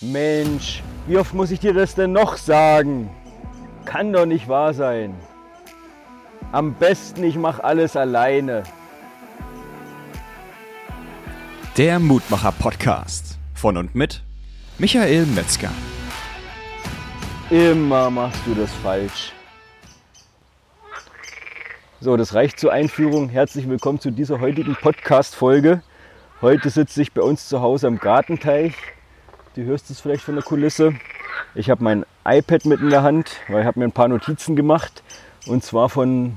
Mensch, wie oft muss ich dir das denn noch sagen? Kann doch nicht wahr sein. Am besten, ich mache alles alleine. Der Mutmacher Podcast von und mit Michael Metzger. Immer machst du das falsch. So, das reicht zur Einführung. Herzlich willkommen zu dieser heutigen Podcast-Folge. Heute sitze ich bei uns zu Hause am Gartenteich. Du hörst es vielleicht von der Kulisse. Ich habe mein iPad mit in der Hand, weil ich habe mir ein paar Notizen gemacht. Und zwar von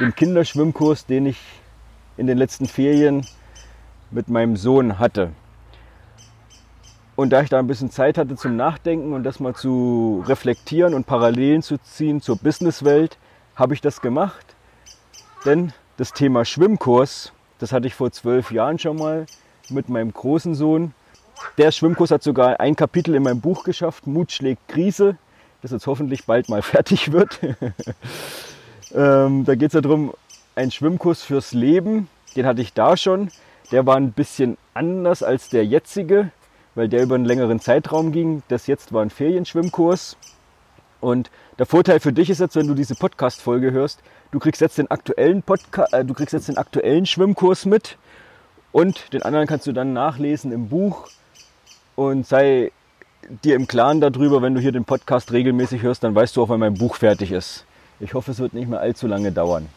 dem Kinderschwimmkurs, den ich in den letzten Ferien mit meinem Sohn hatte. Und da ich da ein bisschen Zeit hatte zum Nachdenken und das mal zu reflektieren und Parallelen zu ziehen zur Businesswelt, habe ich das gemacht. Denn das Thema Schwimmkurs, das hatte ich vor zwölf Jahren schon mal mit meinem großen Sohn. Der Schwimmkurs hat sogar ein Kapitel in meinem Buch geschafft, Mut schlägt Krise, das jetzt hoffentlich bald mal fertig wird. ähm, da geht es ja darum, ein Schwimmkurs fürs Leben, den hatte ich da schon. Der war ein bisschen anders als der jetzige, weil der über einen längeren Zeitraum ging. Das jetzt war ein Ferienschwimmkurs. Und der Vorteil für dich ist jetzt, wenn du diese Podcast-Folge hörst, du kriegst jetzt den aktuellen Podca äh, du kriegst jetzt den aktuellen Schwimmkurs mit und den anderen kannst du dann nachlesen im Buch und sei dir im Klaren darüber, wenn du hier den Podcast regelmäßig hörst, dann weißt du auch, wann mein Buch fertig ist. Ich hoffe, es wird nicht mehr allzu lange dauern.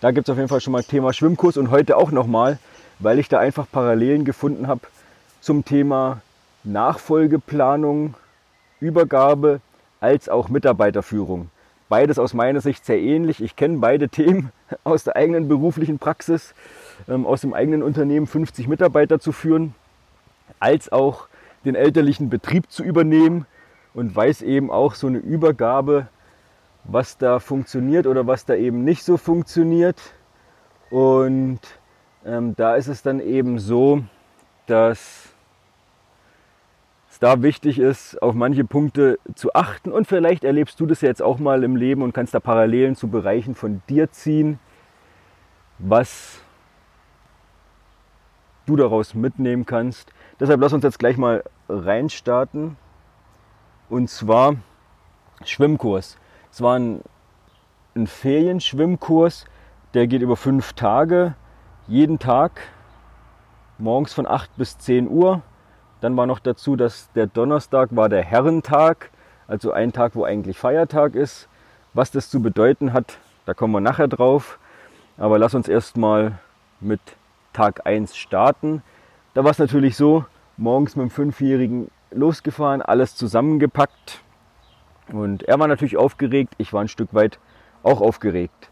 Da gibt es auf jeden Fall schon mal Thema Schwimmkurs und heute auch nochmal, weil ich da einfach Parallelen gefunden habe zum Thema Nachfolgeplanung, Übergabe als auch Mitarbeiterführung. Beides aus meiner Sicht sehr ähnlich. Ich kenne beide Themen aus der eigenen beruflichen Praxis, ähm, aus dem eigenen Unternehmen 50 Mitarbeiter zu führen, als auch den elterlichen Betrieb zu übernehmen und weiß eben auch so eine Übergabe, was da funktioniert oder was da eben nicht so funktioniert. Und ähm, da ist es dann eben so, dass da wichtig ist, auf manche Punkte zu achten. Und vielleicht erlebst du das jetzt auch mal im Leben und kannst da Parallelen zu Bereichen von dir ziehen, was du daraus mitnehmen kannst. Deshalb lass uns jetzt gleich mal reinstarten. Und zwar Schwimmkurs. Es war ein, ein Ferienschwimmkurs, der geht über fünf Tage. Jeden Tag, morgens von 8 bis 10 Uhr dann war noch dazu, dass der Donnerstag war der Herrentag, also ein Tag, wo eigentlich Feiertag ist. Was das zu bedeuten hat, da kommen wir nachher drauf. Aber lass uns erstmal mit Tag 1 starten. Da war es natürlich so, morgens mit dem Fünfjährigen losgefahren, alles zusammengepackt. Und er war natürlich aufgeregt, ich war ein Stück weit auch aufgeregt.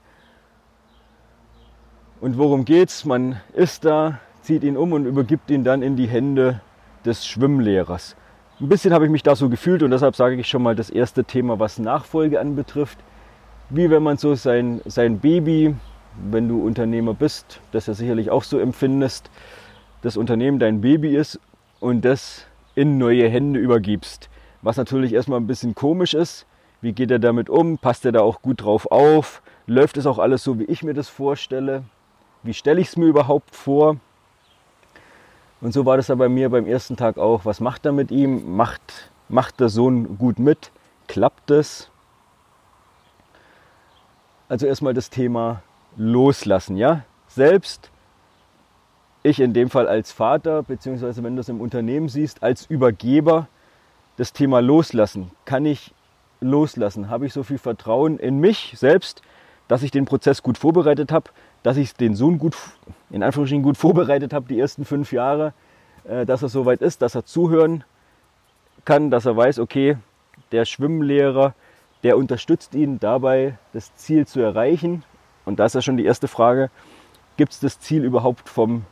Und worum geht's? Man ist da, zieht ihn um und übergibt ihn dann in die Hände des Schwimmlehrers. Ein bisschen habe ich mich da so gefühlt und deshalb sage ich schon mal das erste Thema, was Nachfolge anbetrifft. Wie wenn man so sein, sein Baby, wenn du Unternehmer bist, das ja sicherlich auch so empfindest, das Unternehmen dein Baby ist und das in neue Hände übergibst. Was natürlich erstmal ein bisschen komisch ist. Wie geht er damit um? Passt er da auch gut drauf auf? Läuft es auch alles so, wie ich mir das vorstelle? Wie stelle ich es mir überhaupt vor? Und so war das ja bei mir beim ersten Tag auch. Was macht er mit ihm? Macht, macht der Sohn gut mit? Klappt es? Also erstmal das Thema loslassen, ja? Selbst ich in dem Fall als Vater, beziehungsweise wenn du es im Unternehmen siehst, als Übergeber, das Thema loslassen. Kann ich loslassen? Habe ich so viel Vertrauen in mich selbst, dass ich den Prozess gut vorbereitet habe, dass ich den Sohn gut, in Anführungsstrichen gut vorbereitet habe, die ersten fünf Jahre, äh, dass er soweit ist, dass er zuhören kann, dass er weiß, okay, der Schwimmlehrer, der unterstützt ihn dabei, das Ziel zu erreichen. Und da ist ja schon die erste Frage, gibt es das Ziel überhaupt vom,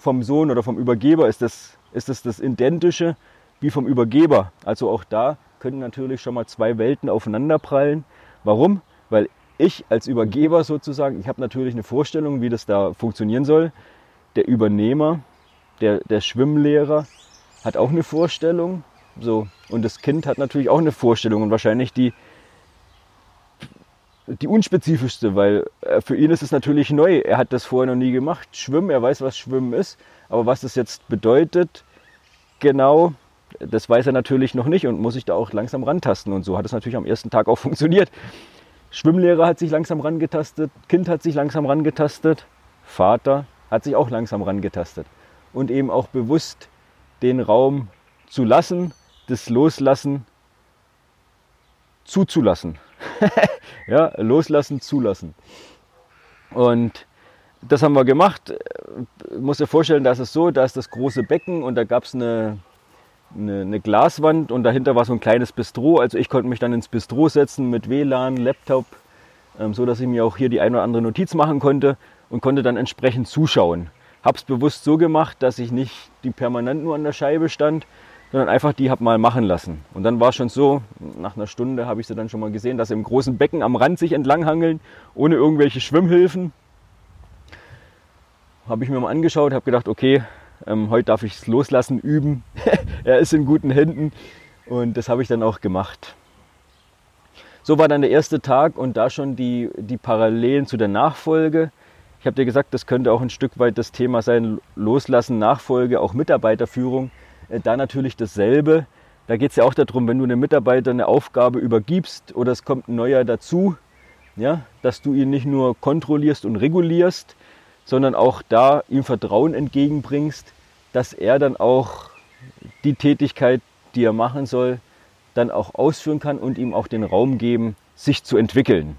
vom Sohn oder vom Übergeber? Ist das, ist das das Identische wie vom Übergeber? Also auch da können natürlich schon mal zwei Welten aufeinanderprallen. Warum? Weil ich als Übergeber sozusagen, ich habe natürlich eine Vorstellung, wie das da funktionieren soll. Der Übernehmer, der, der Schwimmlehrer hat auch eine Vorstellung. So. Und das Kind hat natürlich auch eine Vorstellung und wahrscheinlich die, die unspezifischste, weil äh, für ihn ist es natürlich neu. Er hat das vorher noch nie gemacht. Schwimmen, er weiß, was Schwimmen ist. Aber was das jetzt bedeutet, genau, das weiß er natürlich noch nicht und muss sich da auch langsam rantasten. Und so hat es natürlich am ersten Tag auch funktioniert. Schwimmlehrer hat sich langsam rangetastet, Kind hat sich langsam rangetastet, Vater hat sich auch langsam rangetastet. Und eben auch bewusst den Raum zu lassen, das Loslassen zuzulassen. ja, loslassen, zulassen. Und das haben wir gemacht. Ich muss dir vorstellen, da ist es so, da ist das große Becken und da gab es eine, eine, eine, Glaswand und dahinter war so ein kleines Bistro. Also ich konnte mich dann ins Bistro setzen mit WLAN, Laptop, ähm, so dass ich mir auch hier die eine oder andere Notiz machen konnte und konnte dann entsprechend zuschauen. Habe es bewusst so gemacht, dass ich nicht die permanent nur an der Scheibe stand, sondern einfach die habe mal machen lassen. Und dann war es schon so, nach einer Stunde habe ich sie dann schon mal gesehen, dass sie im großen Becken am Rand sich entlanghangeln, ohne irgendwelche Schwimmhilfen. Habe ich mir mal angeschaut, habe gedacht, okay, ähm, heute darf ich es loslassen, üben. er ist in guten Händen und das habe ich dann auch gemacht. So war dann der erste Tag und da schon die, die Parallelen zu der Nachfolge. Ich habe dir gesagt, das könnte auch ein Stück weit das Thema sein, Loslassen, Nachfolge, auch Mitarbeiterführung. Äh, da natürlich dasselbe. Da geht es ja auch darum, wenn du einem Mitarbeiter eine Aufgabe übergibst oder es kommt ein neuer dazu, ja, dass du ihn nicht nur kontrollierst und regulierst, sondern auch da ihm Vertrauen entgegenbringst, dass er dann auch die Tätigkeit, die er machen soll, dann auch ausführen kann und ihm auch den Raum geben, sich zu entwickeln.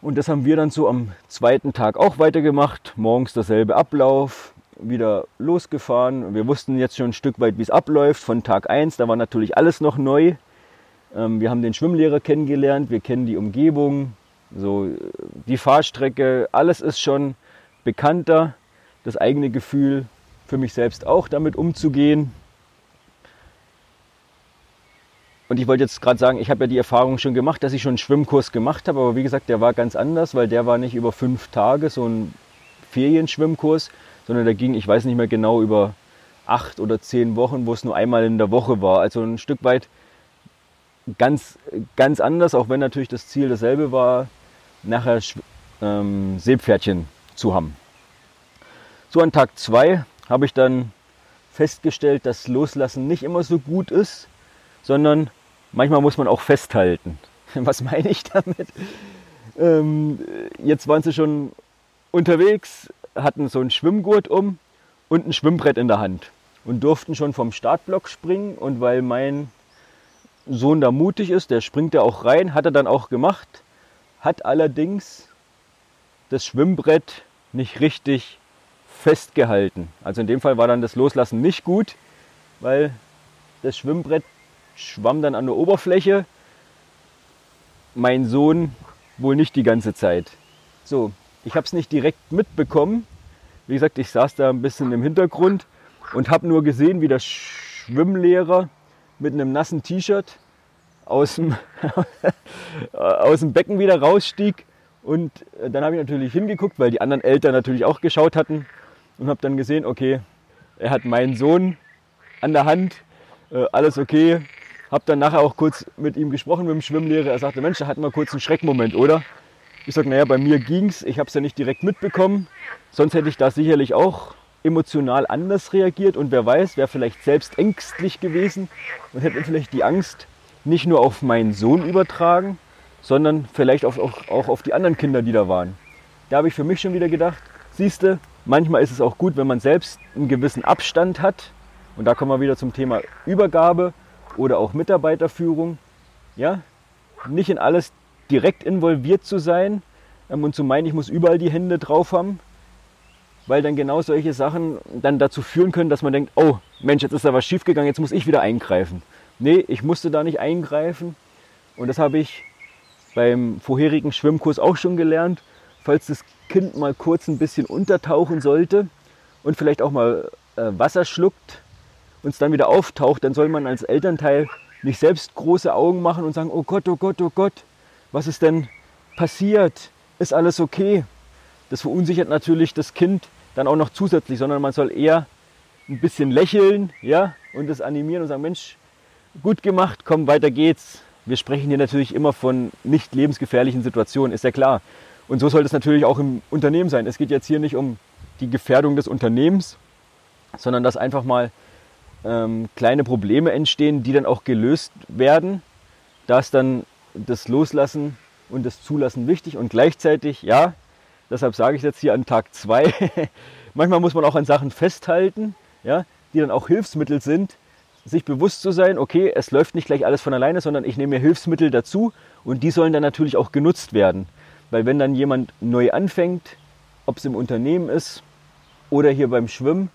Und das haben wir dann so am zweiten Tag auch weitergemacht. Morgens derselbe Ablauf, wieder losgefahren. Wir wussten jetzt schon ein Stück weit, wie es abläuft von Tag 1. Da war natürlich alles noch neu. Ähm, wir haben den Schwimmlehrer kennengelernt, wir kennen die Umgebung, so die Fahrstrecke, alles ist schon bekannter. Das eigene Gefühl für mich selbst auch damit umzugehen. Und ich wollte jetzt gerade sagen, ich habe ja die Erfahrung schon gemacht, dass ich schon einen Schwimmkurs gemacht habe, aber wie gesagt, der war ganz anders, weil der war nicht über fünf Tage so ein Ferienschwimmkurs, sondern der ging, ich weiß nicht mehr genau, über acht oder zehn Wochen, wo es nur einmal in der Woche war. Also ein Stück weit ganz, ganz anders, auch wenn natürlich das Ziel dasselbe war, nachher ähm, Seepferdchen zu haben. So an Tag zwei habe ich dann festgestellt, dass Loslassen nicht immer so gut ist, sondern manchmal muss man auch festhalten. Was meine ich damit? Ähm, jetzt waren sie schon unterwegs, hatten so einen Schwimmgurt um und ein Schwimmbrett in der Hand und durften schon vom Startblock springen. Und weil mein Sohn da mutig ist, der springt ja auch rein, hat er dann auch gemacht, hat allerdings das Schwimmbrett nicht richtig festgehalten. Also in dem Fall war dann das Loslassen nicht gut, weil das Schwimmbrett schwamm dann an der Oberfläche. Mein Sohn wohl nicht die ganze Zeit. So, ich habe es nicht direkt mitbekommen. Wie gesagt, ich saß da ein bisschen im Hintergrund und habe nur gesehen, wie der Schwimmlehrer mit einem nassen T-Shirt aus dem, aus dem Becken wieder rausstieg. Und äh, dann habe ich natürlich hingeguckt, weil die anderen Eltern natürlich auch geschaut hatten und habe dann gesehen, okay, er hat meinen Sohn an der Hand, äh, alles okay. Habe dann nachher auch kurz mit ihm gesprochen, mit dem Schwimmlehrer. Er sagte, Mensch, da hatten wir kurz einen Schreckmoment, oder? Ich sage, naja, bei mir ging's. Ich habe es ja nicht direkt mitbekommen. Sonst hätte ich da sicherlich auch emotional anders reagiert. Und wer weiß, wäre vielleicht selbst ängstlich gewesen und hätte vielleicht die Angst nicht nur auf meinen Sohn übertragen, sondern vielleicht auch, auch, auch auf die anderen Kinder, die da waren. Da habe ich für mich schon wieder gedacht, siehste, manchmal ist es auch gut, wenn man selbst einen gewissen Abstand hat. Und da kommen wir wieder zum Thema Übergabe oder auch Mitarbeiterführung. Ja, nicht in alles direkt involviert zu sein ähm, und zu meinen, ich muss überall die Hände drauf haben, weil dann genau solche Sachen dann dazu führen können, dass man denkt, oh Mensch, jetzt ist da was schiefgegangen, jetzt muss ich wieder eingreifen. Nee, ich musste da nicht eingreifen und das habe ich beim vorherigen Schwimmkurs auch schon gelernt. Falls das Kind mal kurz ein bisschen untertauchen sollte und vielleicht auch mal äh, Wasser schluckt und es dann wieder auftaucht, dann soll man als Elternteil nicht selbst große Augen machen und sagen, oh Gott, oh Gott, oh Gott, was ist denn passiert? Ist alles okay? Das verunsichert natürlich das Kind dann auch noch zusätzlich, sondern man soll eher ein bisschen lächeln ja, und das animieren und sagen, Mensch, gut gemacht, komm, weiter geht's. Wir sprechen hier natürlich immer von nicht lebensgefährlichen Situationen, ist ja klar. Und so soll das natürlich auch im Unternehmen sein. Es geht jetzt hier nicht um die Gefährdung des Unternehmens, sondern dass einfach mal ähm, kleine Probleme entstehen, die dann auch gelöst werden. Da ist dann das Loslassen und das Zulassen wichtig und gleichzeitig, ja, deshalb sage ich jetzt hier an Tag 2, manchmal muss man auch an Sachen festhalten, ja, die dann auch Hilfsmittel sind, sich bewusst zu sein, okay, es läuft nicht gleich alles von alleine, sondern ich nehme mir Hilfsmittel dazu und die sollen dann natürlich auch genutzt werden. Weil wenn dann jemand neu anfängt, ob es im Unternehmen ist oder hier beim Schwimmen,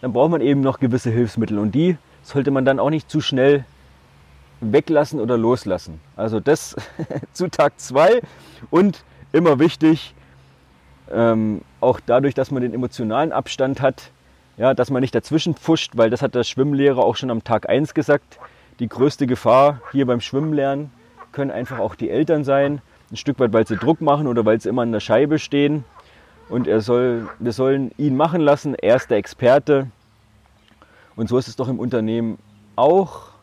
dann braucht man eben noch gewisse Hilfsmittel und die sollte man dann auch nicht zu schnell weglassen oder loslassen. Also das zu Tag 2 und immer wichtig, ähm, auch dadurch, dass man den emotionalen Abstand hat, ja, dass man nicht dazwischen pfuscht, weil das hat der Schwimmlehrer auch schon am Tag 1 gesagt. Die größte Gefahr hier beim Schwimmlernen können einfach auch die Eltern sein. Ein Stück weit, weil sie Druck machen oder weil sie immer an der Scheibe stehen. Und er soll, wir sollen ihn machen lassen. Er ist der Experte. Und so ist es doch im Unternehmen auch.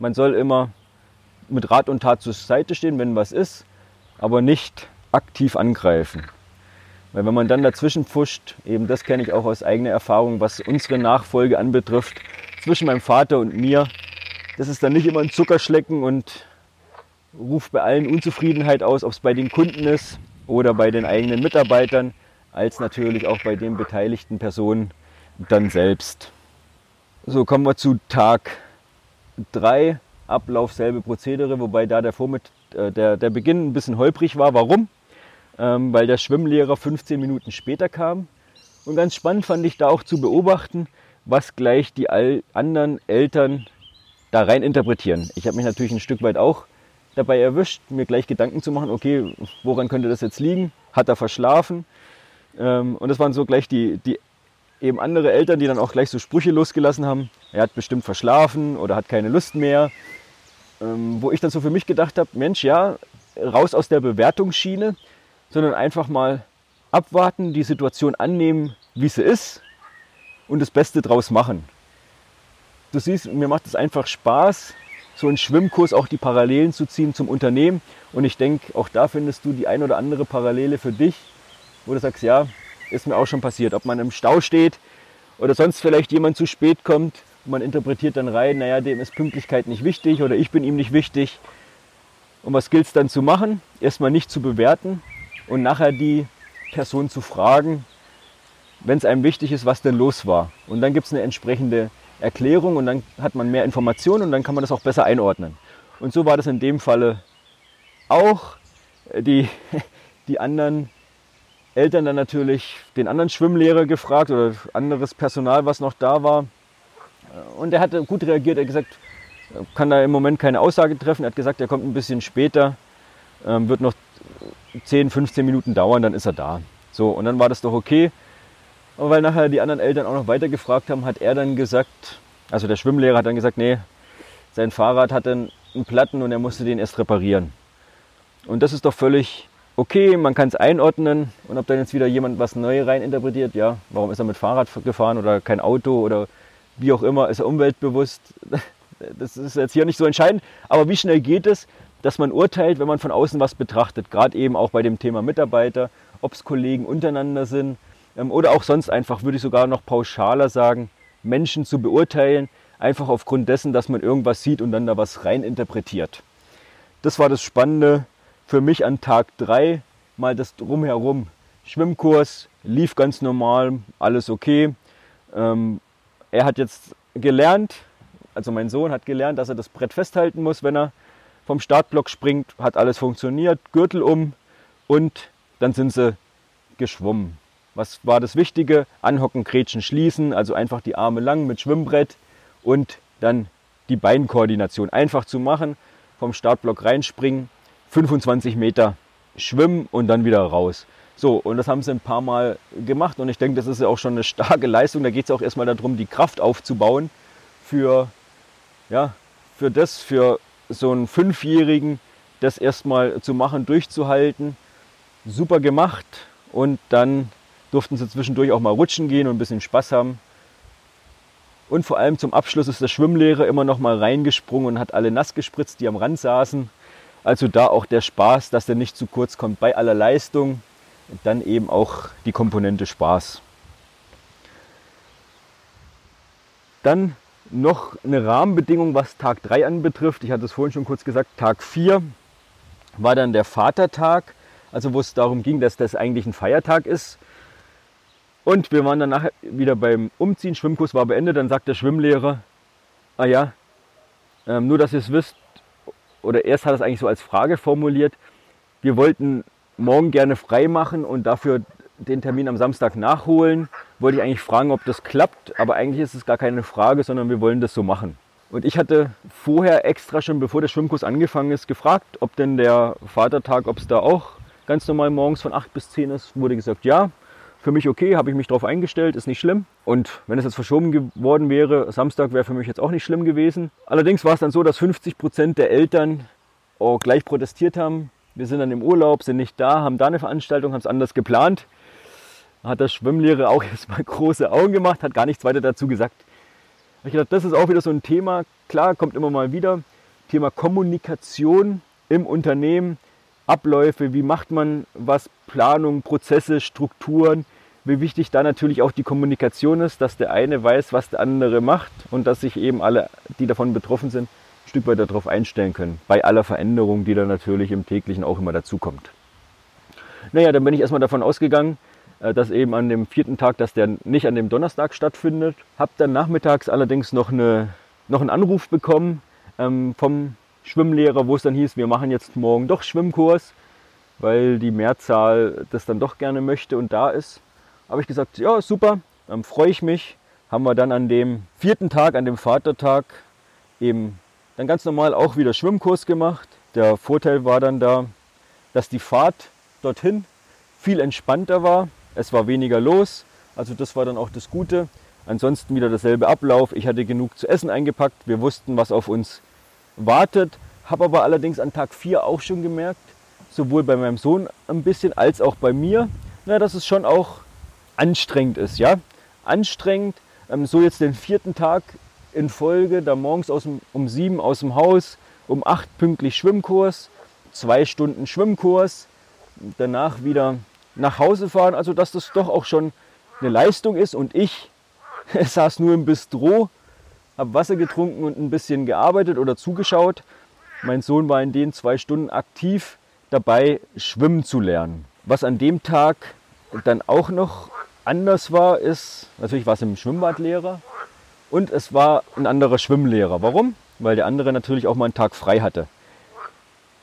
Man soll immer mit Rat und Tat zur Seite stehen, wenn was ist, aber nicht aktiv angreifen. Weil wenn man dann dazwischen pfuscht, eben das kenne ich auch aus eigener Erfahrung, was unsere Nachfolge anbetrifft, zwischen meinem Vater und mir, das ist dann nicht immer ein Zuckerschlecken und ruft bei allen Unzufriedenheit aus, ob es bei den Kunden ist oder bei den eigenen Mitarbeitern, als natürlich auch bei den beteiligten Personen dann selbst. So kommen wir zu Tag 3, Ablauf selbe Prozedere, wobei da der, Vormitt äh, der, der Beginn ein bisschen holprig war. Warum? Ähm, weil der Schwimmlehrer 15 Minuten später kam. Und ganz spannend fand ich da auch zu beobachten, was gleich die all anderen Eltern da rein interpretieren. Ich habe mich natürlich ein Stück weit auch dabei erwischt, mir gleich Gedanken zu machen, okay, woran könnte das jetzt liegen? Hat er verschlafen? Ähm, und das waren so gleich die, die eben andere Eltern, die dann auch gleich so Sprüche losgelassen haben. Er hat bestimmt verschlafen oder hat keine Lust mehr. Ähm, wo ich dann so für mich gedacht habe, Mensch, ja, raus aus der Bewertungsschiene, sondern einfach mal abwarten, die Situation annehmen, wie sie ist und das Beste draus machen. Du siehst, mir macht es einfach Spaß, so einen Schwimmkurs auch die Parallelen zu ziehen zum Unternehmen. Und ich denke, auch da findest du die ein oder andere Parallele für dich, wo du sagst, ja, ist mir auch schon passiert. Ob man im Stau steht oder sonst vielleicht jemand zu spät kommt man interpretiert dann rein, naja, dem ist Pünktlichkeit nicht wichtig oder ich bin ihm nicht wichtig. Und was gilt es dann zu machen? Erstmal nicht zu bewerten und nachher die Person zu fragen, wenn es einem wichtig ist, was denn los war. Und dann gibt es eine entsprechende Erklärung und dann hat man mehr Informationen und dann kann man das auch besser einordnen. Und so war das in dem Falle auch. Die, die anderen Eltern dann natürlich den anderen Schwimmlehrer gefragt oder anderes Personal, was noch da war. Und er hatte gut reagiert. Er hat gesagt, kann da im Moment keine Aussage treffen. Er hat gesagt, er kommt ein bisschen später, ähm, wird noch 10, 15 Minuten dauern, dann ist er da. So, und dann war das doch okay. Aber weil nachher die anderen Eltern auch noch weiter gefragt haben, hat er dann gesagt, also der Schwimmlehrer hat dann gesagt, nee, sein Fahrrad hat einen Platten und er musste den erst reparieren. Und das ist doch völlig okay, man kann es einordnen. Und ob dann jetzt wieder jemand was Neues reininterpretiert, ja, warum ist er mit Fahrrad gefahren oder kein Auto oder wie auch immer, ist er umweltbewusst, das ist jetzt hier nicht so entscheidend, aber wie schnell geht es, dass man urteilt, wenn man von außen was betrachtet, gerade eben auch bei dem Thema Mitarbeiter, ob es Kollegen untereinander sind. Ähm, oder auch sonst einfach, würde ich sogar noch pauschaler sagen, Menschen zu beurteilen, einfach aufgrund dessen, dass man irgendwas sieht und dann da was reininterpretiert. Das war das Spannende für mich an Tag 3 mal das drumherum. Schwimmkurs lief ganz normal, alles okay. Ähm, er hat jetzt gelernt, also mein Sohn hat gelernt, dass er das Brett festhalten muss, wenn er vom Startblock springt. Hat alles funktioniert, Gürtel um und dann sind sie geschwommen. Was war das Wichtige? Anhocken, Grätschen, schließen, also einfach die Arme lang mit Schwimmbrett und dann die Beinkoordination einfach zu machen, vom Startblock reinspringen 25 Meter schwimmen und dann wieder raus. So, und das haben sie ein paar Mal gemacht und ich denke, das ist ja auch schon eine starke Leistung. Da geht es auch erstmal darum, die Kraft aufzubauen für, ja, für das, für so einen Fünfjährigen, das erstmal zu machen, durchzuhalten. Super gemacht und dann durften sie zwischendurch auch mal rutschen gehen und ein bisschen Spaß haben. Und vor allem zum Abschluss ist der Schwimmlehrer immer noch mal reingesprungen und hat alle nass gespritzt, die am Rand saßen also da auch der Spaß, dass der nicht zu kurz kommt bei aller Leistung. Und dann eben auch die Komponente Spaß. Dann noch eine Rahmenbedingung, was Tag 3 anbetrifft. Ich hatte es vorhin schon kurz gesagt, Tag 4 war dann der Vatertag, also wo es darum ging, dass das eigentlich ein Feiertag ist. Und wir waren dann nachher wieder beim Umziehen, Schwimmkurs war beendet, dann sagt der Schwimmlehrer, ah ja, ähm, nur dass ihr es wisst, oder erst hat er es eigentlich so als Frage formuliert, wir wollten morgen gerne frei machen und dafür den Termin am Samstag nachholen. Wollte ich eigentlich fragen, ob das klappt, aber eigentlich ist es gar keine Frage, sondern wir wollen das so machen. Und ich hatte vorher extra schon, bevor der Schwimmkurs angefangen ist, gefragt, ob denn der Vatertag, ob es da auch ganz normal morgens von 8 bis 10 ist. Wurde gesagt, ja, für mich okay, habe ich mich darauf eingestellt, ist nicht schlimm. Und wenn es jetzt verschoben geworden wäre, Samstag wäre für mich jetzt auch nicht schlimm gewesen. Allerdings war es dann so, dass 50 Prozent der Eltern auch gleich protestiert haben. Wir sind dann im Urlaub, sind nicht da, haben da eine Veranstaltung, haben es anders geplant. Hat der Schwimmlehrer auch erstmal große Augen gemacht, hat gar nichts weiter dazu gesagt. Ich gedacht, das ist auch wieder so ein Thema. Klar, kommt immer mal wieder. Thema Kommunikation im Unternehmen, Abläufe, wie macht man was, Planung, Prozesse, Strukturen. Wie wichtig da natürlich auch die Kommunikation ist, dass der eine weiß, was der andere macht und dass sich eben alle, die davon betroffen sind, ein Stück weit darauf einstellen können. Bei aller Veränderung, die dann natürlich im täglichen auch immer dazukommt. Naja, dann bin ich erstmal davon ausgegangen, äh, dass eben an dem vierten Tag, dass der nicht an dem Donnerstag stattfindet. Habe dann nachmittags allerdings noch, eine, noch einen Anruf bekommen ähm, vom Schwimmlehrer, wo es dann hieß, wir machen jetzt morgen doch Schwimmkurs, weil die Mehrzahl das dann doch gerne möchte und da ist. Habe ich gesagt, ja super, dann freue ich mich. Haben wir dann an dem vierten Tag, an dem Vatertag, eben dann ganz normal auch wieder Schwimmkurs gemacht. Der Vorteil war dann da, dass die Fahrt dorthin viel entspannter war. Es war weniger los, also das war dann auch das Gute. Ansonsten wieder derselbe Ablauf. Ich hatte genug zu essen eingepackt. Wir wussten, was auf uns wartet. Habe aber allerdings an Tag 4 auch schon gemerkt, sowohl bei meinem Sohn ein bisschen als auch bei mir, na, dass es schon auch anstrengend ist. Ja? Anstrengend, ähm, so jetzt den vierten Tag in Folge, da morgens aus dem, um 7 aus dem Haus, um 8 pünktlich Schwimmkurs, zwei Stunden Schwimmkurs, danach wieder nach Hause fahren, also dass das doch auch schon eine Leistung ist und ich saß nur im Bistro, habe Wasser getrunken und ein bisschen gearbeitet oder zugeschaut. Mein Sohn war in den zwei Stunden aktiv dabei, schwimmen zu lernen. Was an dem Tag dann auch noch anders war, ist, natürlich war es im Schwimmbadlehrer und es war ein anderer Schwimmlehrer. Warum? Weil der andere natürlich auch mal einen Tag frei hatte.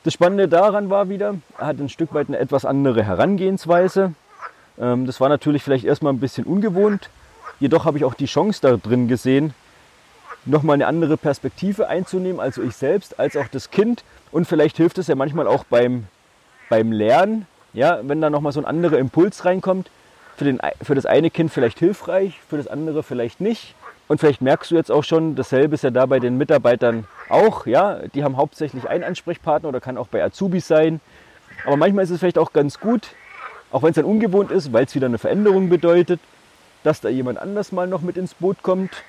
Das Spannende daran war wieder, er hat ein Stück weit eine etwas andere Herangehensweise. Ähm, das war natürlich vielleicht erstmal ein bisschen ungewohnt. Jedoch habe ich auch die Chance da drin gesehen, nochmal eine andere Perspektive einzunehmen, also ich selbst, als auch das Kind. Und vielleicht hilft es ja manchmal auch beim, beim Lernen, ja, wenn da nochmal so ein anderer Impuls reinkommt. Für, den, für das eine Kind vielleicht hilfreich, für das andere vielleicht nicht. Und vielleicht merkst du jetzt auch schon, dasselbe ist ja da bei den Mitarbeitern auch. Ja? Die haben hauptsächlich einen Ansprechpartner oder kann auch bei Azubis sein. Aber manchmal ist es vielleicht auch ganz gut, auch wenn es dann ungewohnt ist, weil es wieder eine Veränderung bedeutet, dass da jemand anders mal noch mit ins Boot kommt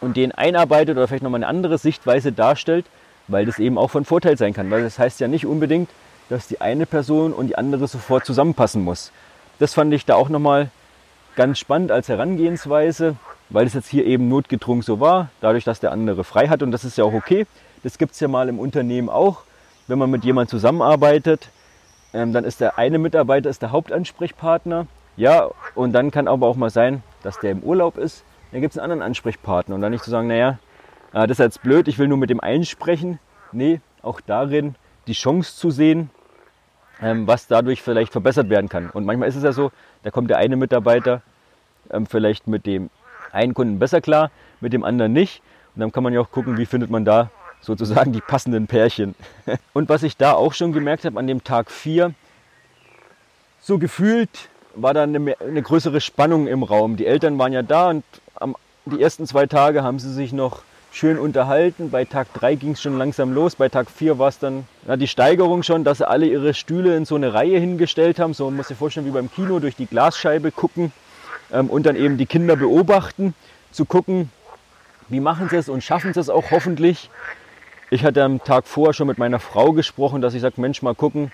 und den einarbeitet oder vielleicht nochmal eine andere Sichtweise darstellt, weil das eben auch von Vorteil sein kann. Weil das heißt ja nicht unbedingt, dass die eine Person und die andere sofort zusammenpassen muss. Das fand ich da auch nochmal ganz spannend als Herangehensweise weil es jetzt hier eben notgedrungen so war, dadurch, dass der andere frei hat. Und das ist ja auch okay. Das gibt es ja mal im Unternehmen auch. Wenn man mit jemandem zusammenarbeitet, ähm, dann ist der eine Mitarbeiter ist der Hauptansprechpartner. Ja, und dann kann aber auch mal sein, dass der im Urlaub ist. Dann gibt es einen anderen Ansprechpartner. Und dann nicht zu sagen, naja, äh, das ist jetzt blöd, ich will nur mit dem einen sprechen. Nee, auch darin die Chance zu sehen, ähm, was dadurch vielleicht verbessert werden kann. Und manchmal ist es ja so, da kommt der eine Mitarbeiter ähm, vielleicht mit dem einen Kunden besser klar, mit dem anderen nicht. Und dann kann man ja auch gucken, wie findet man da sozusagen die passenden Pärchen. Und was ich da auch schon gemerkt habe an dem Tag 4, so gefühlt war da eine, eine, größere Spannung im Raum. Die Eltern waren ja da und am, die ersten zwei Tage haben sie sich noch schön unterhalten. Bei Tag 3 ging es schon langsam los. Bei Tag 4 war es dann ja, die Steigerung schon, dass sie alle ihre Stühle in so eine Reihe hingestellt haben. So man muss sich vorstellen, wie beim Kino durch die Glasscheibe gucken ähm, und dann eben die Kinder beobachten, zu gucken, wie machen sie es und schaffen sie es auch hoffentlich. Ich hatte am Tag vorher schon mit meiner Frau gesprochen, dass ich sage, Mensch, mal gucken,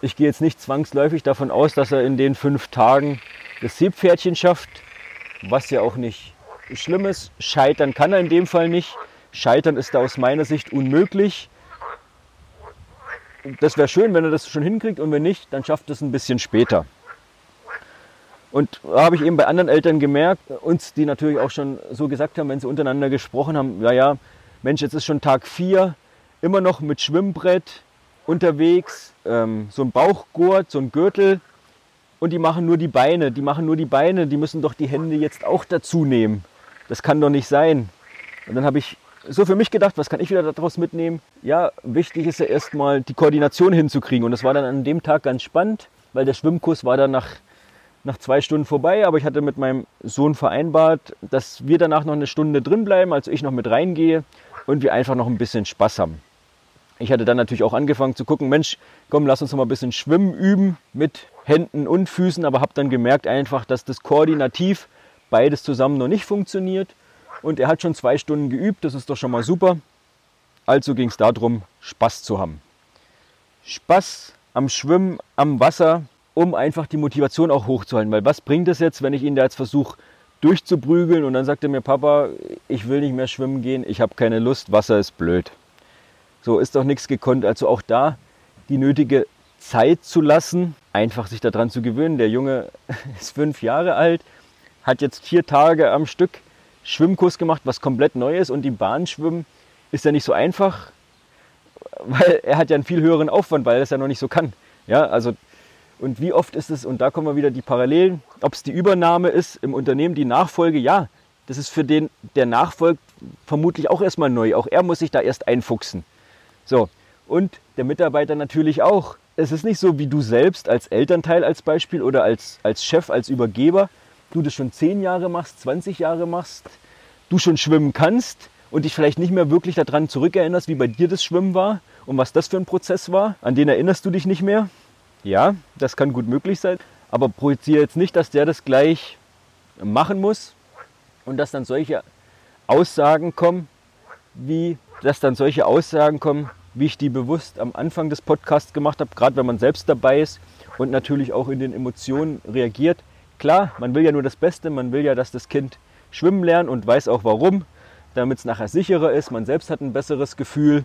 ich gehe jetzt nicht zwangsläufig davon aus, dass er in den fünf Tagen das Seepferdchen schafft, was ja auch nicht Schlimmes. Scheitern kann er in dem Fall nicht. Scheitern ist da aus meiner Sicht unmöglich. Das wäre schön, wenn er das schon hinkriegt und wenn nicht, dann schafft es ein bisschen später. Und da habe ich eben bei anderen Eltern gemerkt, uns, die natürlich auch schon so gesagt haben, wenn sie untereinander gesprochen haben, ja, ja, Mensch, jetzt ist schon Tag 4, immer noch mit Schwimmbrett unterwegs, ähm, so ein Bauchgurt, so ein Gürtel und die machen nur die Beine, die machen nur die Beine, die müssen doch die Hände jetzt auch dazu nehmen. Das kann doch nicht sein. Und dann habe ich so für mich gedacht, was kann ich wieder daraus mitnehmen? Ja, wichtig ist ja erstmal die Koordination hinzukriegen. Und das war dann an dem Tag ganz spannend, weil der Schwimmkurs war dann nach, nach zwei Stunden vorbei. Aber ich hatte mit meinem Sohn vereinbart, dass wir danach noch eine Stunde drin bleiben, also ich noch mit reingehe und wir einfach noch ein bisschen Spaß haben. Ich hatte dann natürlich auch angefangen zu gucken, Mensch, komm, lass uns noch mal ein bisschen Schwimmen üben mit Händen und Füßen, aber habe dann gemerkt einfach, dass das koordinativ beides zusammen noch nicht funktioniert. Und er hat schon zwei Stunden geübt, das ist doch schon mal super. Also ging es darum, Spaß zu haben. Spaß am Schwimmen, am Wasser, um einfach die Motivation auch hochzuhalten. Weil was bringt es jetzt, wenn ich ihn da jetzt versuche durchzuprügeln und dann sagt er mir, Papa, ich will nicht mehr schwimmen gehen, ich habe keine Lust, Wasser ist blöd. So ist doch nichts gekonnt. Also auch da die nötige Zeit zu lassen, einfach sich daran zu gewöhnen. Der Junge ist fünf Jahre alt, hat jetzt vier Tage am Stück Schwimmkurs gemacht, was komplett neu ist und die Bahnschwimmen ist ja nicht so einfach, weil er hat ja einen viel höheren Aufwand, weil er es ja noch nicht so kann. Ja, also und wie oft ist es, und da kommen wir wieder die Parallelen, ob es die Übernahme ist im Unternehmen, die Nachfolge, ja, das ist für den, der nachfolgt, vermutlich auch erstmal neu. Auch er muss sich da erst einfuchsen. So, und der Mitarbeiter natürlich auch. Es ist nicht so wie du selbst als Elternteil als Beispiel oder als, als Chef, als Übergeber, du das schon 10 Jahre machst, 20 Jahre machst, du schon schwimmen kannst und dich vielleicht nicht mehr wirklich daran zurückerinnerst, wie bei dir das Schwimmen war und was das für ein Prozess war, an den erinnerst du dich nicht mehr. Ja, das kann gut möglich sein, aber projiziere jetzt nicht, dass der das gleich machen muss und dass dann solche Aussagen kommen, wie dass dann solche Aussagen kommen, wie ich die bewusst am Anfang des Podcasts gemacht habe, gerade wenn man selbst dabei ist und natürlich auch in den Emotionen reagiert. Klar, man will ja nur das Beste, man will ja, dass das Kind schwimmen lernt und weiß auch warum, damit es nachher sicherer ist. Man selbst hat ein besseres Gefühl.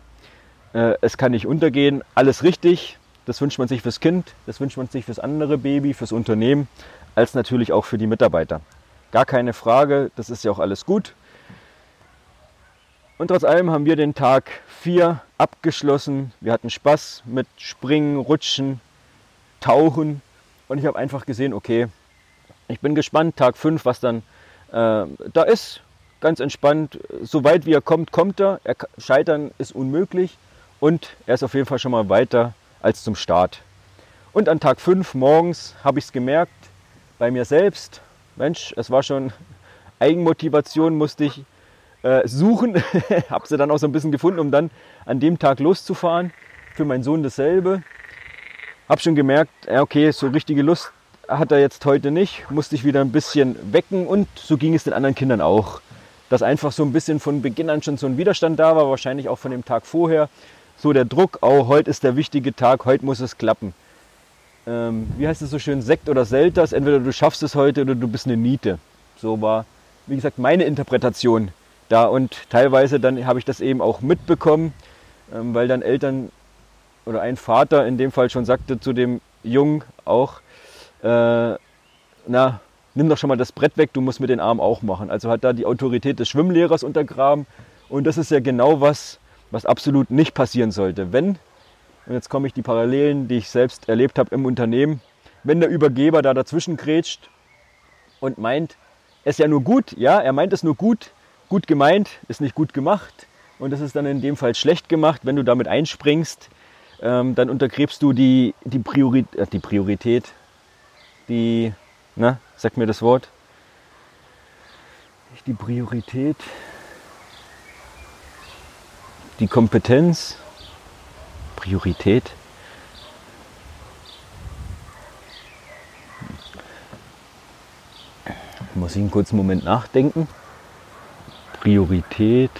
Äh, es kann nicht untergehen. Alles richtig. Das wünscht man sich fürs Kind, das wünscht man sich fürs andere Baby, fürs Unternehmen, als natürlich auch für die Mitarbeiter. Gar keine Frage, das ist ja auch alles gut. Und trotz allem haben wir den Tag 4 abgeschlossen. Wir hatten Spaß mit Springen, Rutschen, Tauchen. Und ich habe einfach gesehen, okay, ich bin gespannt, Tag 5, was dann äh, da ist. Ganz entspannt. Soweit wie er kommt, kommt er. er. Scheitern ist unmöglich. Und er ist auf jeden Fall schon mal weiter als zum Start. Und an Tag 5 morgens habe ich es gemerkt, bei mir selbst. Mensch, es war schon Eigenmotivation, musste ich äh, suchen. habe sie dann auch so ein bisschen gefunden, um dann an dem Tag loszufahren. Für meinen Sohn dasselbe. Habe schon gemerkt, okay, so richtige Lust hat er jetzt heute nicht. Musste ich wieder ein bisschen wecken und so ging es den anderen Kindern auch. Dass einfach so ein bisschen von Beginn an schon so ein Widerstand da war, wahrscheinlich auch von dem Tag vorher. So der Druck, oh, heute ist der wichtige Tag, heute muss es klappen. Ähm, wie heißt es so schön, Sekt oder Selters, entweder du schaffst es heute oder du bist eine Niete. So war, wie gesagt, meine Interpretation da und teilweise dann habe ich das eben auch mitbekommen, ähm, weil dann Eltern oder ein Vater in dem Fall schon sagte zu dem Jungen auch, äh, na, nimm doch schon mal das Brett weg, du musst mit den Armen auch machen. Also hat da die Autorität des Schwimmlehrers untergraben und das ist ja genau was, was absolut nicht passieren sollte. Wenn, und jetzt komme ich die Parallelen, die ich selbst erlebt habe im Unternehmen, wenn der Übergeber da dazwischen grätscht und meint, es ist ja nur gut, ja, er meint es nur gut, gut gemeint, ist nicht gut gemacht und das ist dann in dem Fall schlecht gemacht. Wenn du damit einspringst, ähm, dann untergräbst du die, die, Priori äh, die Priorität, die, na, sag mir das Wort, die Priorität, die Kompetenz, Priorität. Muss ich einen kurzen Moment nachdenken. Priorität.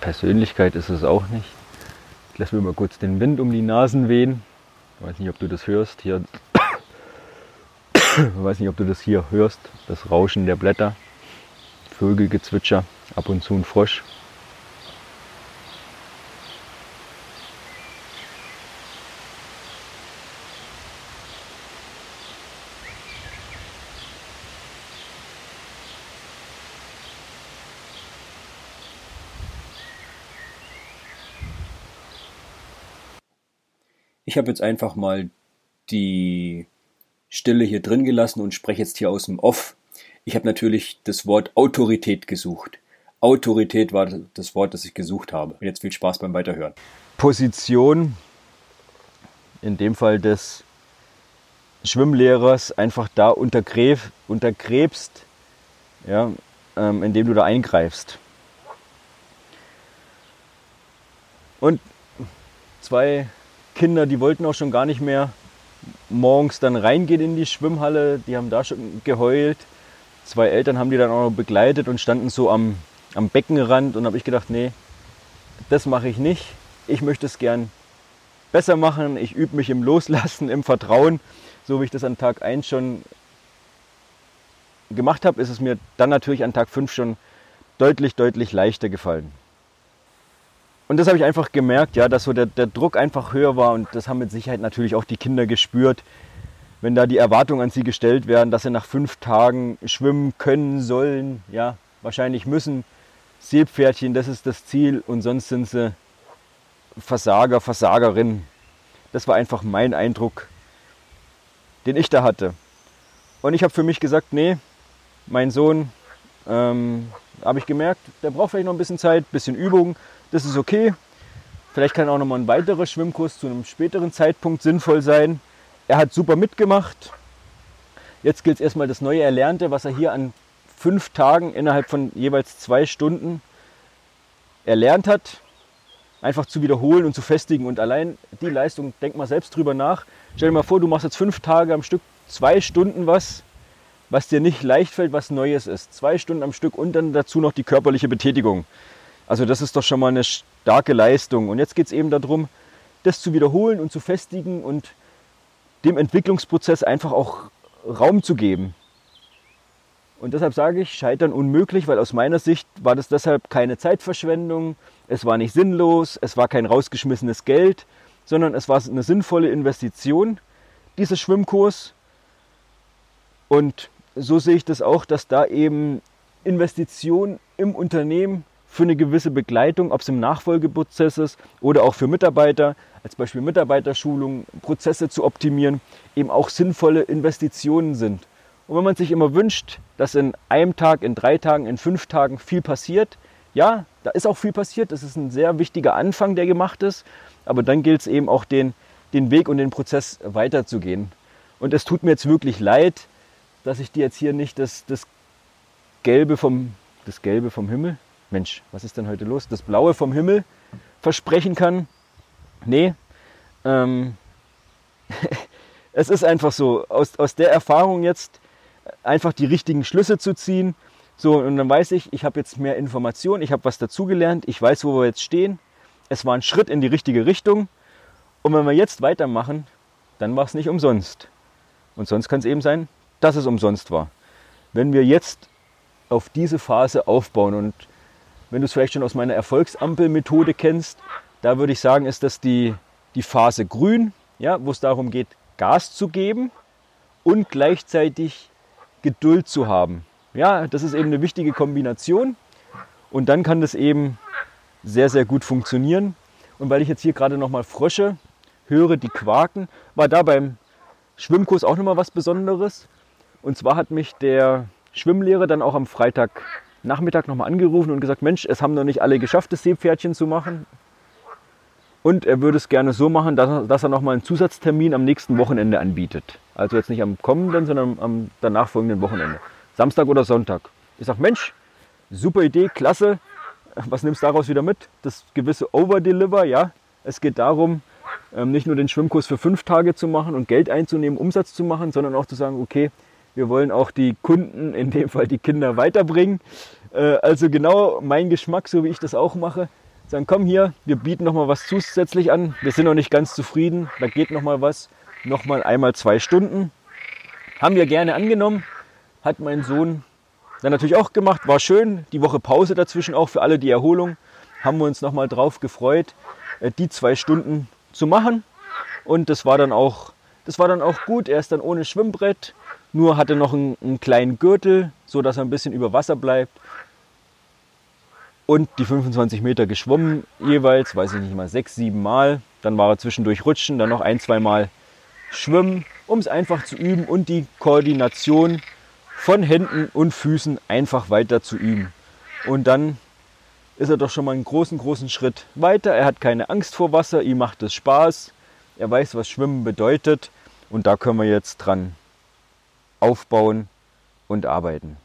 Persönlichkeit ist es auch nicht. Ich lasse mir mal kurz den Wind um die Nasen wehen. Ich weiß nicht, ob du das hörst. Hier, ich weiß nicht, ob du das hier hörst. Das Rauschen der Blätter, Vögelgezwitscher, ab und zu ein Frosch. Ich habe jetzt einfach mal die Stille hier drin gelassen und spreche jetzt hier aus dem Off. Ich habe natürlich das Wort Autorität gesucht. Autorität war das Wort, das ich gesucht habe. Und jetzt viel Spaß beim Weiterhören. Position, in dem Fall des Schwimmlehrers, einfach da untergräb, untergräbst, ja, ähm, indem du da eingreifst. Und zwei Kinder, die wollten auch schon gar nicht mehr morgens dann reingehen in die Schwimmhalle. Die haben da schon geheult. Zwei Eltern haben die dann auch noch begleitet und standen so am, am Beckenrand. Und habe ich gedacht, nee, das mache ich nicht. Ich möchte es gern besser machen. Ich übe mich im Loslassen, im Vertrauen. So wie ich das an Tag 1 schon gemacht habe, ist es mir dann natürlich an Tag 5 schon deutlich, deutlich leichter gefallen. Und das habe ich einfach gemerkt, ja, dass so der, der Druck einfach höher war und das haben mit Sicherheit natürlich auch die Kinder gespürt, wenn da die Erwartungen an sie gestellt werden, dass sie nach fünf Tagen schwimmen können sollen, ja, wahrscheinlich müssen. Seepferdchen, das ist das Ziel und sonst sind sie Versager, Versagerinnen. Das war einfach mein Eindruck, den ich da hatte. Und ich habe für mich gesagt, nee, mein Sohn, ähm, habe ich gemerkt, der braucht vielleicht noch ein bisschen Zeit, ein bisschen Übung, das ist okay. Vielleicht kann auch noch mal ein weiterer Schwimmkurs zu einem späteren Zeitpunkt sinnvoll sein. Er hat super mitgemacht. Jetzt gilt es erstmal das neue Erlernte, was er hier an fünf Tagen innerhalb von jeweils zwei Stunden erlernt hat, einfach zu wiederholen und zu festigen. Und allein die Leistung, denk mal selbst drüber nach. Stell dir mal vor, du machst jetzt fünf Tage am Stück, zwei Stunden was, was dir nicht leicht fällt, was Neues ist. Zwei Stunden am Stück und dann dazu noch die körperliche Betätigung. Also das ist doch schon mal eine starke Leistung. Und jetzt geht es eben darum, das zu wiederholen und zu festigen und dem Entwicklungsprozess einfach auch Raum zu geben. Und deshalb sage ich, scheitern unmöglich, weil aus meiner Sicht war das deshalb keine Zeitverschwendung, es war nicht sinnlos, es war kein rausgeschmissenes Geld, sondern es war eine sinnvolle Investition, dieser Schwimmkurs. Und so sehe ich das auch, dass da eben Investition im Unternehmen für eine gewisse Begleitung, ob es im Nachfolgeprozess ist oder auch für Mitarbeiter, als Beispiel Mitarbeiterschulung, Prozesse zu optimieren, eben auch sinnvolle Investitionen sind. Und wenn man sich immer wünscht, dass in einem Tag, in drei Tagen, in fünf Tagen viel passiert, ja, da ist auch viel passiert, das ist ein sehr wichtiger Anfang, der gemacht ist, aber dann gilt es eben auch den, den Weg und den Prozess weiterzugehen. Und es tut mir jetzt wirklich leid, dass ich dir jetzt hier nicht das, das Gelbe vom, das Gelbe vom Himmel, Mensch, was ist denn heute los? Das Blaue vom Himmel versprechen kann. Nee, ähm, es ist einfach so, aus, aus der Erfahrung jetzt einfach die richtigen Schlüsse zu ziehen. So, und dann weiß ich, ich habe jetzt mehr Informationen, ich habe was dazugelernt, ich weiß, wo wir jetzt stehen. Es war ein Schritt in die richtige Richtung. Und wenn wir jetzt weitermachen, dann war es nicht umsonst. Und sonst kann es eben sein, dass es umsonst war. Wenn wir jetzt auf diese Phase aufbauen und wenn du es vielleicht schon aus meiner Erfolgsampelmethode kennst, da würde ich sagen, ist das die, die Phase grün, ja, wo es darum geht, Gas zu geben und gleichzeitig Geduld zu haben. Ja, das ist eben eine wichtige Kombination und dann kann das eben sehr, sehr gut funktionieren. Und weil ich jetzt hier gerade nochmal Frösche höre, die quaken, war da beim Schwimmkurs auch nochmal was Besonderes. Und zwar hat mich der Schwimmlehrer dann auch am Freitag Nachmittag nochmal angerufen und gesagt, Mensch, es haben noch nicht alle geschafft, das Seepferdchen zu machen. Und er würde es gerne so machen, dass er, dass er nochmal einen Zusatztermin am nächsten Wochenende anbietet. Also jetzt nicht am kommenden, sondern am danach folgenden Wochenende. Samstag oder Sonntag. Ich sage, Mensch, super Idee, klasse. Was nimmst du daraus wieder mit? Das gewisse Overdeliver, ja. Es geht darum, ähm, nicht nur den Schwimmkurs für fünf Tage zu machen und Geld einzunehmen, Umsatz zu machen, sondern auch zu sagen, okay, wir wollen auch die Kunden, in dem Fall die Kinder, weiterbringen. Äh, also genau mein Geschmack, so wie ich das auch mache. sagen, komm hier, wir bieten noch mal was zusätzlich an. Wir sind noch nicht ganz zufrieden, da geht noch mal was, noch mal einmal zwei Stunden. Haben wir gerne angenommen, hat mein Sohn dann natürlich auch gemacht, war schön. Die Woche Pause dazwischen auch für alle die Erholung, haben wir uns noch mal drauf gefreut, äh, die zwei Stunden zu machen. Und das war dann auch, das war dann auch gut. Er ist dann ohne Schwimmbrett, nur hatte noch einen, einen kleinen Gürtel, so dass er ein bisschen über Wasser bleibt und die 25 Meter geschwommen jeweils, weiß ich nicht mal, sechs, sieben Mal. Dann war er zwischendurch rutschen, dann noch ein, zwei Mal schwimmen, um es einfach zu üben und die Koordination von Händen und Füßen einfach weiter zu üben. Und dann ist er doch schon mal einen großen, großen Schritt weiter. Er hat keine Angst vor Wasser, ihm macht es Spaß. Er weiß, was Schwimmen bedeutet. Und da können wir jetzt dran aufbauen und arbeiten.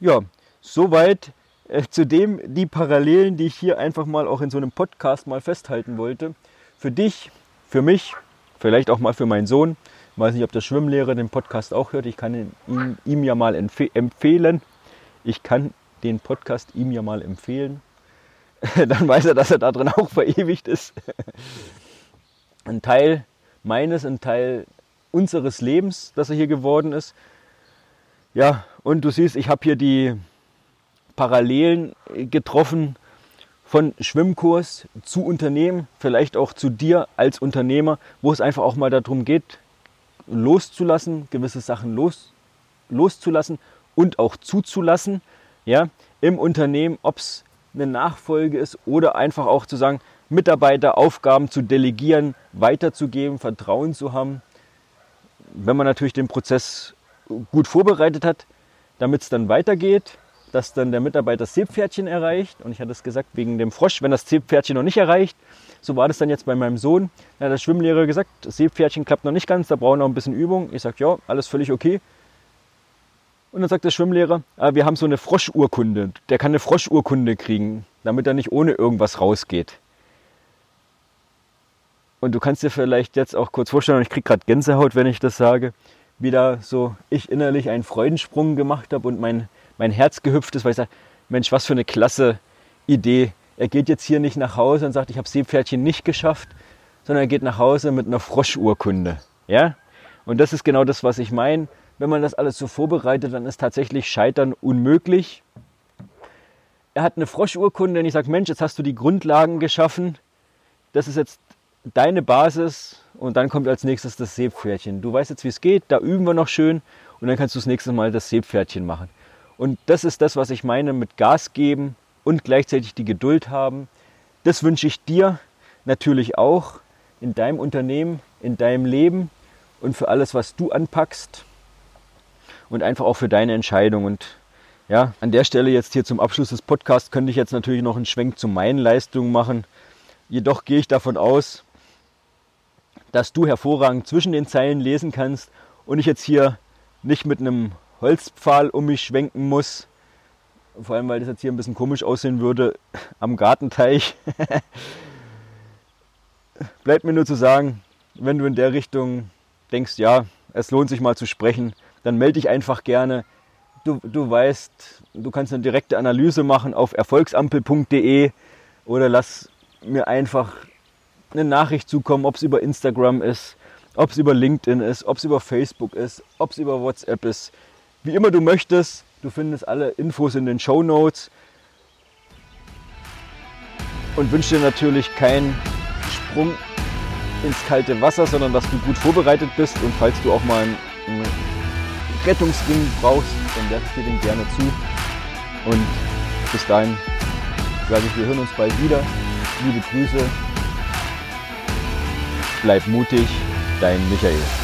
Ja, soweit äh, zudem die Parallelen, die ich hier einfach mal auch in so einem Podcast mal festhalten wollte. Für dich, für mich, vielleicht auch mal für meinen Sohn. Ich weiß nicht, ob der Schwimmlehrer den Podcast auch hört. Ich kann ihn, ihm ja mal empf empfehlen. Ich kann den Podcast ihm ja mal empfehlen. Dann weiß er, dass er da drin auch verewigt ist. Ein Teil meines, ein Teil unseres Lebens, dass er hier geworden ist. Ja, und du siehst, ich habe hier die, Parallelen getroffen von Schwimmkurs zu Unternehmen, vielleicht auch zu dir als Unternehmer, wo es einfach auch mal darum geht, loszulassen, gewisse Sachen los, loszulassen und auch zuzulassen, ja, im Unternehmen, ob es eine Nachfolge ist oder einfach auch zu sagen, Mitarbeiter Aufgaben zu delegieren, weiterzugeben, Vertrauen zu haben. Wenn man natürlich den Prozess gut vorbereitet hat, damit es dann weitergeht, dass dann der Mitarbeiter das Seepferdchen erreicht. Und ich hatte es gesagt, wegen dem Frosch, wenn das Seepferdchen noch nicht erreicht. So war das dann jetzt bei meinem Sohn. Da hat der Schwimmlehrer gesagt, das Seepferdchen klappt noch nicht ganz, da brauchen wir noch ein bisschen Übung. Ich sage, ja, alles völlig okay. Und dann sagt der Schwimmlehrer, ah, wir haben so eine Froschurkunde. Der kann eine Froschurkunde kriegen, damit er nicht ohne irgendwas rausgeht. Und du kannst dir vielleicht jetzt auch kurz vorstellen, und ich kriege gerade Gänsehaut, wenn ich das sage, wie da so ich innerlich einen Freudensprung gemacht habe und mein mein Herz gehüpft ist, weil ich sage, Mensch, was für eine klasse Idee. Er geht jetzt hier nicht nach Hause und sagt, ich habe Seepferdchen nicht geschafft, sondern er geht nach Hause mit einer Froschurkunde. Ja? Und das ist genau das, was ich meine. Wenn man das alles so vorbereitet, dann ist tatsächlich Scheitern unmöglich. Er hat eine Froschurkunde und ich sage, Mensch, jetzt hast du die Grundlagen geschaffen. Das ist jetzt deine Basis und dann kommt als nächstes das Seepferdchen. Du weißt jetzt, wie es geht, da üben wir noch schön und dann kannst du das nächste Mal das Seepferdchen machen. Und das ist das, was ich meine mit Gas geben und gleichzeitig die Geduld haben. Das wünsche ich dir natürlich auch in deinem Unternehmen, in deinem Leben und für alles, was du anpackst und einfach auch für deine Entscheidung. Und ja, an der Stelle jetzt hier zum Abschluss des Podcasts könnte ich jetzt natürlich noch einen Schwenk zu meinen Leistungen machen. Jedoch gehe ich davon aus, dass du hervorragend zwischen den Zeilen lesen kannst und ich jetzt hier nicht mit einem Holzpfahl um mich schwenken muss. Vor allem, weil das jetzt hier ein bisschen komisch aussehen würde am Gartenteich. Bleibt mir nur zu sagen, wenn du in der Richtung denkst, ja, es lohnt sich mal zu sprechen, dann melde dich einfach gerne. Du, du weißt, du kannst eine direkte Analyse machen auf erfolgsampel.de oder lass mir einfach eine Nachricht zukommen, ob es über Instagram ist, ob es über LinkedIn ist, ob es über Facebook ist, ob es über WhatsApp ist. Wie immer du möchtest, du findest alle Infos in den Show Notes. Und wünsche dir natürlich keinen Sprung ins kalte Wasser, sondern dass du gut vorbereitet bist. Und falls du auch mal einen Rettungsring brauchst, dann werfe ich dir den gerne zu. Und bis dahin sage ich, wir hören uns bald wieder. Liebe Grüße. Bleib mutig, dein Michael.